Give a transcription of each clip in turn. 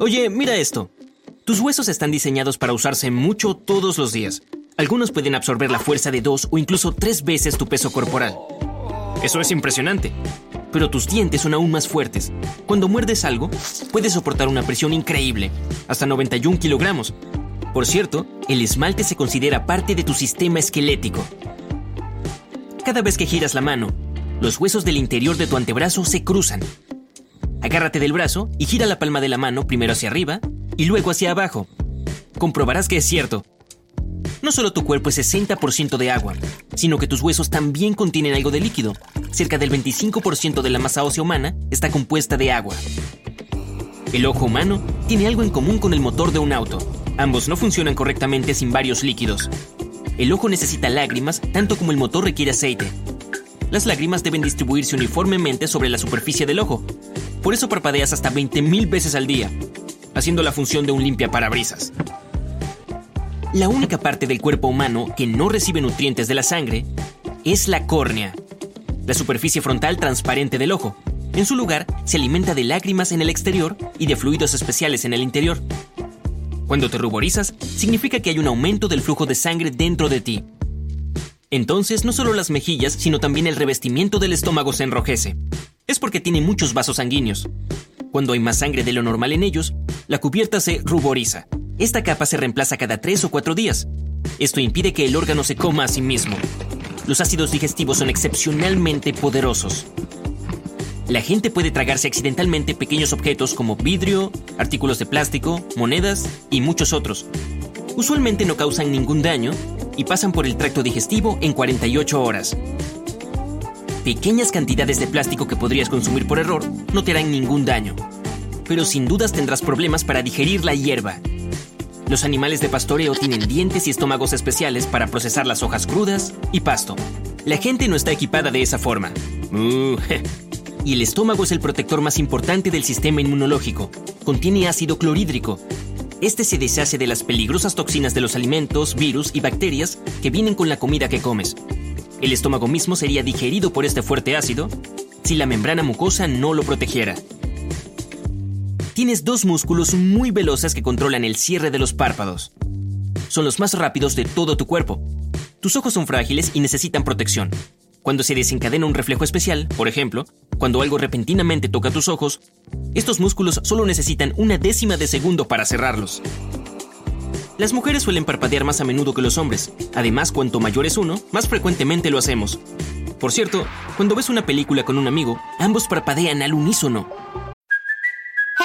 Oye, mira esto. Tus huesos están diseñados para usarse mucho todos los días. Algunos pueden absorber la fuerza de dos o incluso tres veces tu peso corporal. Eso es impresionante. Pero tus dientes son aún más fuertes. Cuando muerdes algo, puedes soportar una presión increíble, hasta 91 kilogramos. Por cierto, el esmalte se considera parte de tu sistema esquelético. Cada vez que giras la mano, los huesos del interior de tu antebrazo se cruzan. Agárrate del brazo y gira la palma de la mano primero hacia arriba y luego hacia abajo. Comprobarás que es cierto. No solo tu cuerpo es 60% de agua, sino que tus huesos también contienen algo de líquido. Cerca del 25% de la masa ósea humana está compuesta de agua. El ojo humano tiene algo en común con el motor de un auto. Ambos no funcionan correctamente sin varios líquidos. El ojo necesita lágrimas tanto como el motor requiere aceite. Las lágrimas deben distribuirse uniformemente sobre la superficie del ojo. Por eso parpadeas hasta 20.000 veces al día, haciendo la función de un limpia parabrisas. La única parte del cuerpo humano que no recibe nutrientes de la sangre es la córnea, la superficie frontal transparente del ojo. En su lugar, se alimenta de lágrimas en el exterior y de fluidos especiales en el interior. Cuando te ruborizas, significa que hay un aumento del flujo de sangre dentro de ti. Entonces, no solo las mejillas, sino también el revestimiento del estómago se enrojece. Es porque tiene muchos vasos sanguíneos. Cuando hay más sangre de lo normal en ellos, la cubierta se ruboriza. Esta capa se reemplaza cada tres o cuatro días. Esto impide que el órgano se coma a sí mismo. Los ácidos digestivos son excepcionalmente poderosos. La gente puede tragarse accidentalmente pequeños objetos como vidrio, artículos de plástico, monedas y muchos otros. Usualmente no causan ningún daño y pasan por el tracto digestivo en 48 horas. Pequeñas cantidades de plástico que podrías consumir por error no te harán ningún daño, pero sin dudas tendrás problemas para digerir la hierba. Los animales de pastoreo tienen dientes y estómagos especiales para procesar las hojas crudas y pasto. La gente no está equipada de esa forma. Uh, y el estómago es el protector más importante del sistema inmunológico. Contiene ácido clorhídrico. Este se deshace de las peligrosas toxinas de los alimentos, virus y bacterias que vienen con la comida que comes. El estómago mismo sería digerido por este fuerte ácido si la membrana mucosa no lo protegiera. Tienes dos músculos muy veloces que controlan el cierre de los párpados. Son los más rápidos de todo tu cuerpo. Tus ojos son frágiles y necesitan protección. Cuando se desencadena un reflejo especial, por ejemplo, cuando algo repentinamente toca tus ojos, estos músculos solo necesitan una décima de segundo para cerrarlos. Las mujeres suelen parpadear más a menudo que los hombres. Además, cuanto mayor es uno, más frecuentemente lo hacemos. Por cierto, cuando ves una película con un amigo, ambos parpadean al unísono.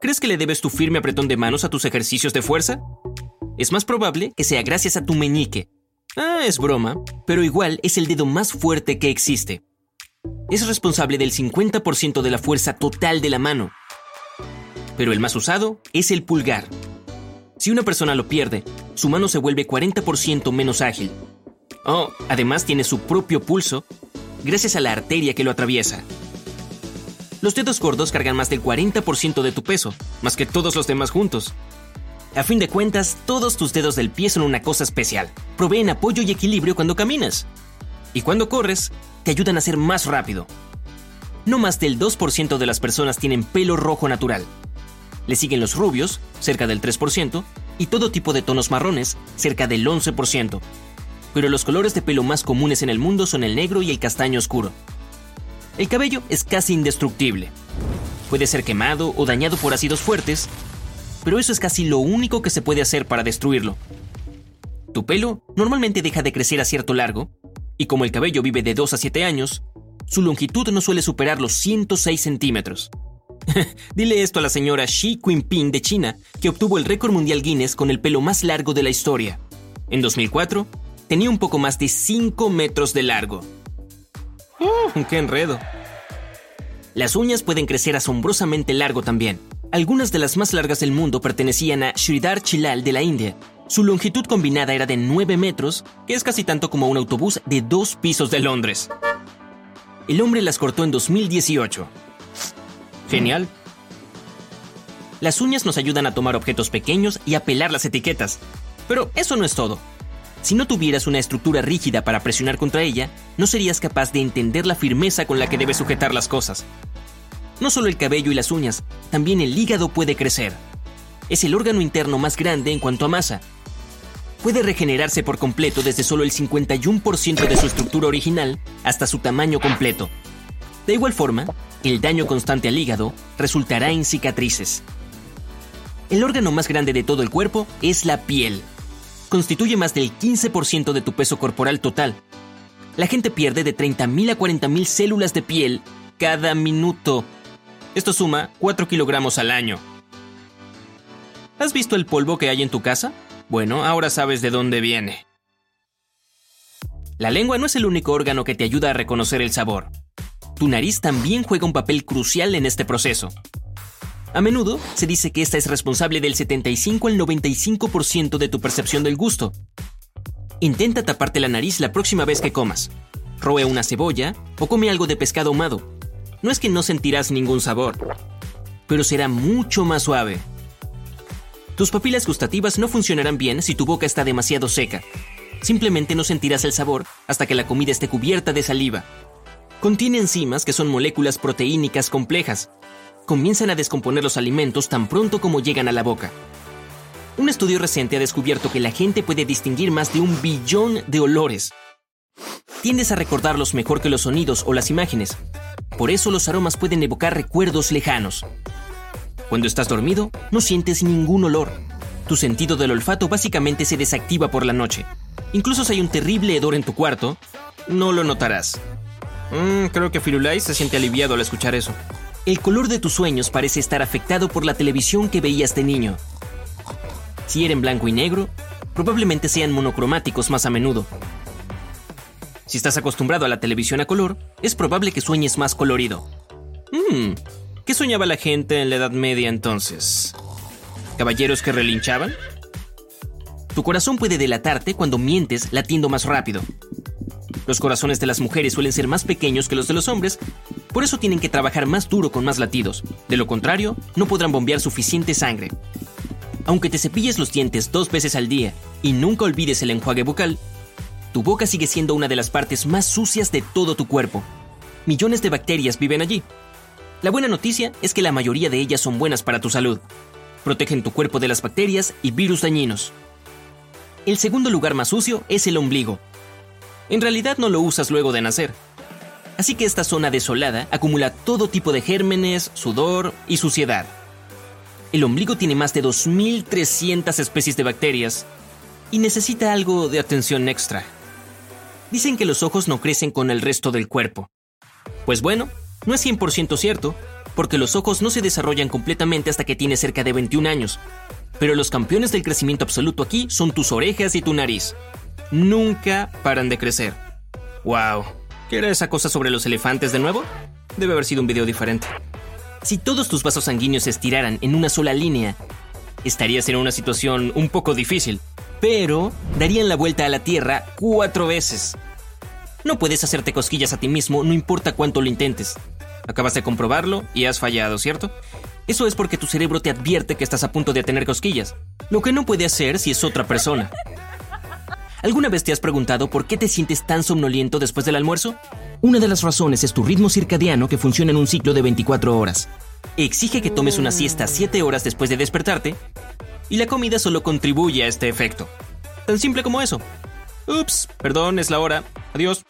¿Crees que le debes tu firme apretón de manos a tus ejercicios de fuerza? Es más probable que sea gracias a tu meñique. Ah, es broma, pero igual es el dedo más fuerte que existe. Es responsable del 50% de la fuerza total de la mano. Pero el más usado es el pulgar. Si una persona lo pierde, su mano se vuelve 40% menos ágil. Oh, además tiene su propio pulso, gracias a la arteria que lo atraviesa. Los dedos gordos cargan más del 40% de tu peso, más que todos los demás juntos. A fin de cuentas, todos tus dedos del pie son una cosa especial. Proveen apoyo y equilibrio cuando caminas. Y cuando corres, te ayudan a ser más rápido. No más del 2% de las personas tienen pelo rojo natural. Le siguen los rubios, cerca del 3%, y todo tipo de tonos marrones, cerca del 11%. Pero los colores de pelo más comunes en el mundo son el negro y el castaño oscuro. El cabello es casi indestructible. Puede ser quemado o dañado por ácidos fuertes, pero eso es casi lo único que se puede hacer para destruirlo. Tu pelo normalmente deja de crecer a cierto largo, y como el cabello vive de 2 a 7 años, su longitud no suele superar los 106 centímetros. Dile esto a la señora Xi Jinping de China, que obtuvo el récord mundial Guinness con el pelo más largo de la historia. En 2004, tenía un poco más de 5 metros de largo. ¡Uh! ¡Qué enredo! Las uñas pueden crecer asombrosamente largo también. Algunas de las más largas del mundo pertenecían a Sridhar Chilal de la India. Su longitud combinada era de 9 metros, que es casi tanto como un autobús de dos pisos de Londres. El hombre las cortó en 2018. Genial. Las uñas nos ayudan a tomar objetos pequeños y a pelar las etiquetas. Pero eso no es todo. Si no tuvieras una estructura rígida para presionar contra ella, no serías capaz de entender la firmeza con la que debes sujetar las cosas. No solo el cabello y las uñas, también el hígado puede crecer. Es el órgano interno más grande en cuanto a masa. Puede regenerarse por completo desde solo el 51% de su estructura original hasta su tamaño completo. De igual forma, el daño constante al hígado resultará en cicatrices. El órgano más grande de todo el cuerpo es la piel. Constituye más del 15% de tu peso corporal total. La gente pierde de 30.000 a 40.000 células de piel cada minuto. Esto suma 4 kilogramos al año. ¿Has visto el polvo que hay en tu casa? Bueno, ahora sabes de dónde viene. La lengua no es el único órgano que te ayuda a reconocer el sabor. Tu nariz también juega un papel crucial en este proceso. A menudo se dice que esta es responsable del 75 al 95% de tu percepción del gusto. Intenta taparte la nariz la próxima vez que comas. Roe una cebolla o come algo de pescado ahumado. No es que no sentirás ningún sabor, pero será mucho más suave. Tus papilas gustativas no funcionarán bien si tu boca está demasiado seca. Simplemente no sentirás el sabor hasta que la comida esté cubierta de saliva. Contiene enzimas que son moléculas proteínicas complejas, comienzan a descomponer los alimentos tan pronto como llegan a la boca. Un estudio reciente ha descubierto que la gente puede distinguir más de un billón de olores. Tiendes a recordarlos mejor que los sonidos o las imágenes. Por eso los aromas pueden evocar recuerdos lejanos. Cuando estás dormido, no sientes ningún olor. Tu sentido del olfato básicamente se desactiva por la noche. Incluso si hay un terrible hedor en tu cuarto, no lo notarás. Mm, creo que Firulai se siente aliviado al escuchar eso el color de tus sueños parece estar afectado por la televisión que veías de niño. Si eran blanco y negro, probablemente sean monocromáticos más a menudo. Si estás acostumbrado a la televisión a color, es probable que sueñes más colorido. Hmm, ¿qué soñaba la gente en la Edad Media entonces? ¿Caballeros que relinchaban? Tu corazón puede delatarte cuando mientes latiendo más rápido. Los corazones de las mujeres suelen ser más pequeños que los de los hombres por eso tienen que trabajar más duro con más latidos. De lo contrario, no podrán bombear suficiente sangre. Aunque te cepilles los dientes dos veces al día y nunca olvides el enjuague bucal, tu boca sigue siendo una de las partes más sucias de todo tu cuerpo. Millones de bacterias viven allí. La buena noticia es que la mayoría de ellas son buenas para tu salud. Protegen tu cuerpo de las bacterias y virus dañinos. El segundo lugar más sucio es el ombligo. En realidad no lo usas luego de nacer, Así que esta zona desolada acumula todo tipo de gérmenes, sudor y suciedad. El ombligo tiene más de 2.300 especies de bacterias y necesita algo de atención extra. Dicen que los ojos no crecen con el resto del cuerpo. Pues bueno, no es 100% cierto, porque los ojos no se desarrollan completamente hasta que tienes cerca de 21 años. Pero los campeones del crecimiento absoluto aquí son tus orejas y tu nariz. Nunca paran de crecer. ¡Wow! ¿Qué era esa cosa sobre los elefantes de nuevo? Debe haber sido un video diferente. Si todos tus vasos sanguíneos se estiraran en una sola línea, estarías en una situación un poco difícil, pero darían la vuelta a la Tierra cuatro veces. No puedes hacerte cosquillas a ti mismo, no importa cuánto lo intentes. Acabas de comprobarlo y has fallado, ¿cierto? Eso es porque tu cerebro te advierte que estás a punto de tener cosquillas, lo que no puede hacer si es otra persona. ¿Alguna vez te has preguntado por qué te sientes tan somnoliento después del almuerzo? Una de las razones es tu ritmo circadiano que funciona en un ciclo de 24 horas. Exige que tomes una siesta 7 horas después de despertarte y la comida solo contribuye a este efecto. Tan simple como eso. Ups, perdón, es la hora. Adiós.